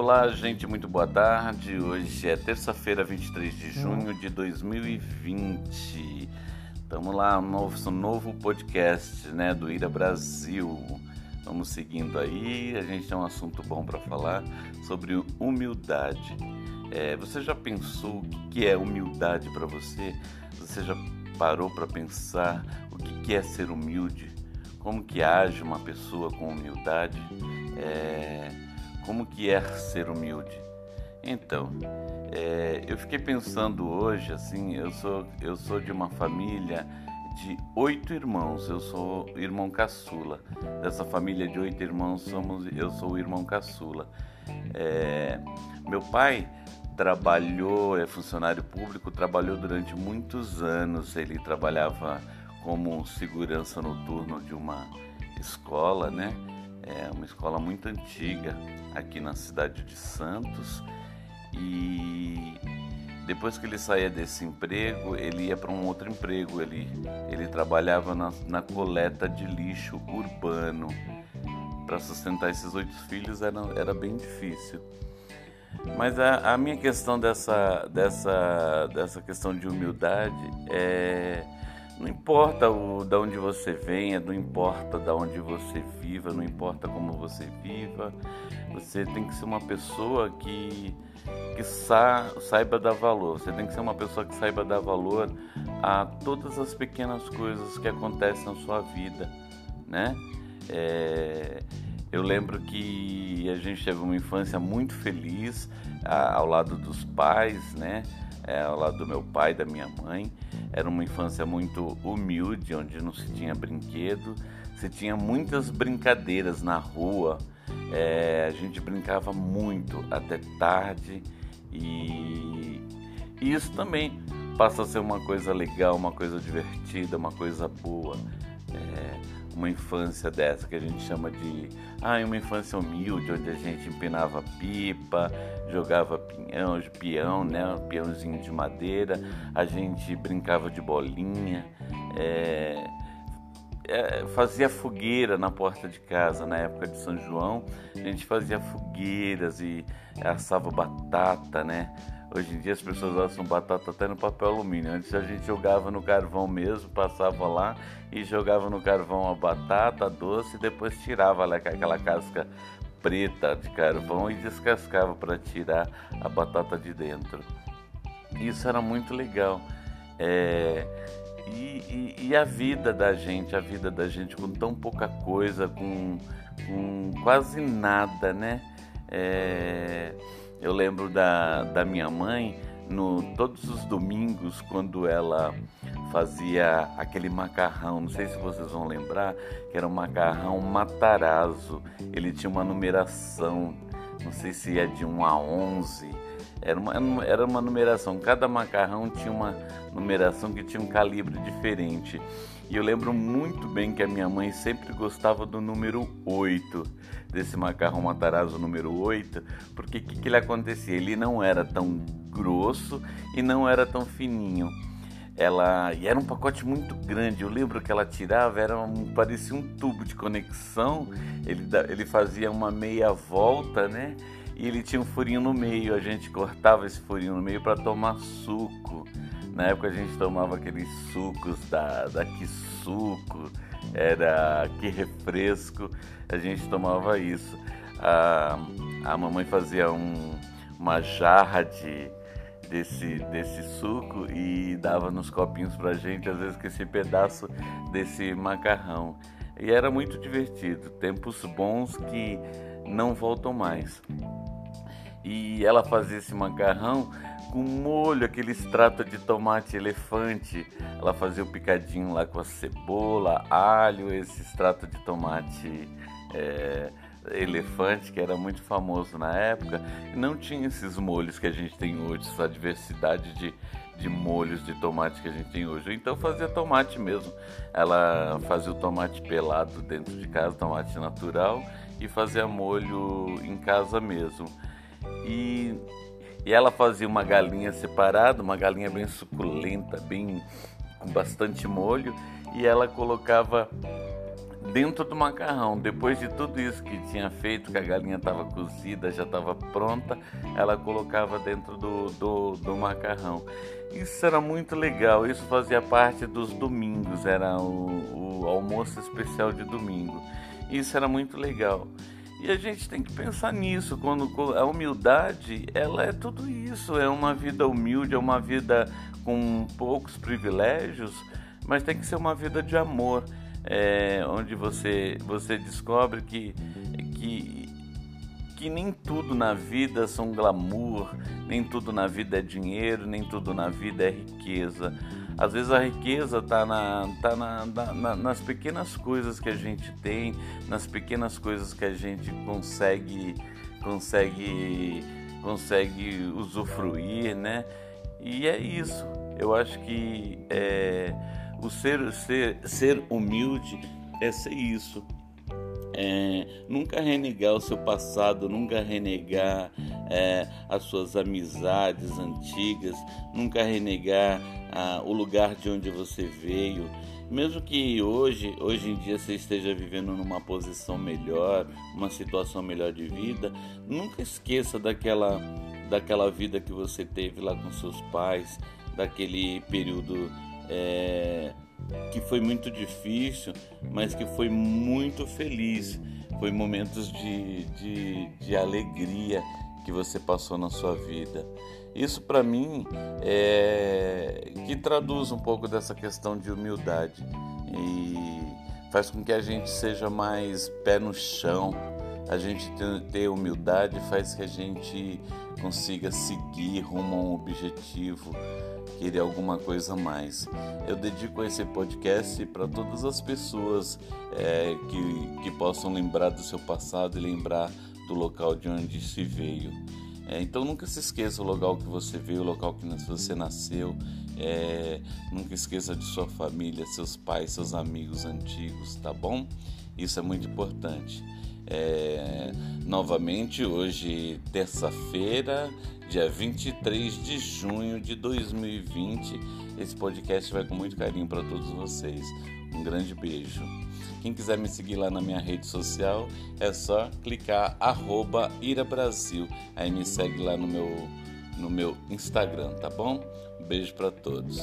Olá, gente, muito boa tarde. Hoje é terça-feira, 23 de junho de 2020. Estamos lá, um novo podcast né, do Ira Brasil. Vamos seguindo aí. A gente tem um assunto bom para falar sobre humildade. É, você já pensou o que é humildade para você? Você já parou para pensar o que é ser humilde? Como que age uma pessoa com humildade? É como que é ser humilde? Então, é, eu fiquei pensando hoje, assim, eu sou, eu sou de uma família de oito irmãos, eu sou irmão caçula. Dessa família de oito irmãos, somos, eu sou o irmão caçula. É, meu pai trabalhou, é funcionário público, trabalhou durante muitos anos. Ele trabalhava como segurança noturno de uma escola, né? É uma escola muito antiga aqui na cidade de Santos. E depois que ele saía desse emprego, ele ia para um outro emprego. Ele, ele trabalhava na, na coleta de lixo urbano. Para sustentar esses oito filhos era, era bem difícil. Mas a, a minha questão dessa, dessa, dessa questão de humildade é não importa o, de onde você venha, não importa de onde você viva, não importa como você viva, você tem que ser uma pessoa que, que sa, saiba dar valor. Você tem que ser uma pessoa que saiba dar valor a todas as pequenas coisas que acontecem na sua vida, né? É, eu lembro que a gente teve uma infância muito feliz a, ao lado dos pais, né? É, ao lado do meu pai, da minha mãe. Era uma infância muito humilde, onde não se tinha brinquedo, se tinha muitas brincadeiras na rua. É, a gente brincava muito até tarde e, e isso também passa a ser uma coisa legal, uma coisa divertida, uma coisa boa. Uma infância dessa que a gente chama de ah, uma infância humilde, onde a gente empinava pipa, jogava pinhão, peão, né, um peãozinho de madeira, a gente brincava de bolinha, é, é, fazia fogueira na porta de casa na época de São João, a gente fazia fogueiras e assava batata, né? Hoje em dia as pessoas assam batata até no papel alumínio. Antes a gente jogava no carvão mesmo, passava lá e jogava no carvão a batata a doce e depois tirava lá aquela casca preta de carvão e descascava para tirar a batata de dentro. Isso era muito legal. É, e, e, e, a vida da gente, a vida da gente com tão pouca coisa, com, com quase nada, né? É, eu lembro da, da minha mãe, no, todos os domingos, quando ela fazia aquele macarrão, não sei se vocês vão lembrar, que era um macarrão matarazzo. Ele tinha uma numeração, não sei se é de 1 a 11. Era uma, era uma numeração, cada macarrão tinha uma numeração que tinha um calibre diferente. E eu lembro muito bem que a minha mãe sempre gostava do número 8, desse macarrão matarazzo número 8, porque o que, que ele acontecia? Ele não era tão grosso e não era tão fininho. Ela e era um pacote muito grande. Eu lembro que ela tirava, era um, parecia um tubo de conexão. Ele, ele fazia uma meia volta, né? E ele tinha um furinho no meio. A gente cortava esse furinho no meio para tomar suco. Na época a gente tomava aqueles sucos da, da que suco, era que refresco, a gente tomava isso. A, a mamãe fazia um, uma jarra de, desse, desse suco e dava nos copinhos pra gente, às vezes com esse pedaço desse macarrão. E era muito divertido, tempos bons que não voltam mais. E ela fazia esse macarrão com molho, aquele extrato de tomate elefante. Ela fazia o picadinho lá com a cebola, alho, esse extrato de tomate é, elefante, que era muito famoso na época. Não tinha esses molhos que a gente tem hoje, essa diversidade de, de molhos de tomate que a gente tem hoje. Então fazia tomate mesmo. Ela fazia o tomate pelado dentro de casa, tomate natural, e fazia molho em casa mesmo. E e ela fazia uma galinha separada, uma galinha bem suculenta, bem com bastante molho, e ela colocava dentro do macarrão. Depois de tudo isso que tinha feito, que a galinha estava cozida, já estava pronta, ela colocava dentro do, do, do, macarrão. Isso era muito legal, isso fazia parte dos domingos, era o, o almoço especial de domingo. Isso era muito legal. E a gente tem que pensar nisso, quando a humildade, ela é tudo isso, é uma vida humilde, é uma vida com poucos privilégios, mas tem que ser uma vida de amor é, onde você, você descobre que, que, que nem tudo na vida são glamour, nem tudo na vida é dinheiro, nem tudo na vida é riqueza. Às vezes a riqueza está na, tá na, na, nas pequenas coisas que a gente tem, nas pequenas coisas que a gente consegue, consegue, consegue usufruir, né? E é isso. Eu acho que é, o ser, ser, ser humilde é ser isso. É, nunca renegar o seu passado, nunca renegar é, as suas amizades antigas, nunca renegar ah, o lugar de onde você veio. Mesmo que hoje, hoje em dia você esteja vivendo numa posição melhor, uma situação melhor de vida, nunca esqueça daquela, daquela vida que você teve lá com seus pais, daquele período é, que foi muito difícil, mas que foi muito feliz. Foi momentos de, de, de alegria que você passou na sua vida. Isso para mim é que traduz um pouco dessa questão de humildade e faz com que a gente seja mais pé no chão. A gente ter humildade faz que a gente consiga seguir rumo a um objetivo, querer alguma coisa a mais. Eu dedico esse podcast para todas as pessoas é, que, que possam lembrar do seu passado e lembrar do local de onde se veio. É, então nunca se esqueça o local que você veio, o local que você nasceu. É, nunca esqueça de sua família, seus pais, seus amigos antigos, tá bom? Isso é muito importante. É, novamente, hoje, terça-feira, dia 23 de junho de 2020. Esse podcast vai com muito carinho para todos vocês. Um grande beijo. Quem quiser me seguir lá na minha rede social é só clicar arroba Ira Brasil. Aí me segue lá no meu, no meu Instagram, tá bom? Um beijo para todos.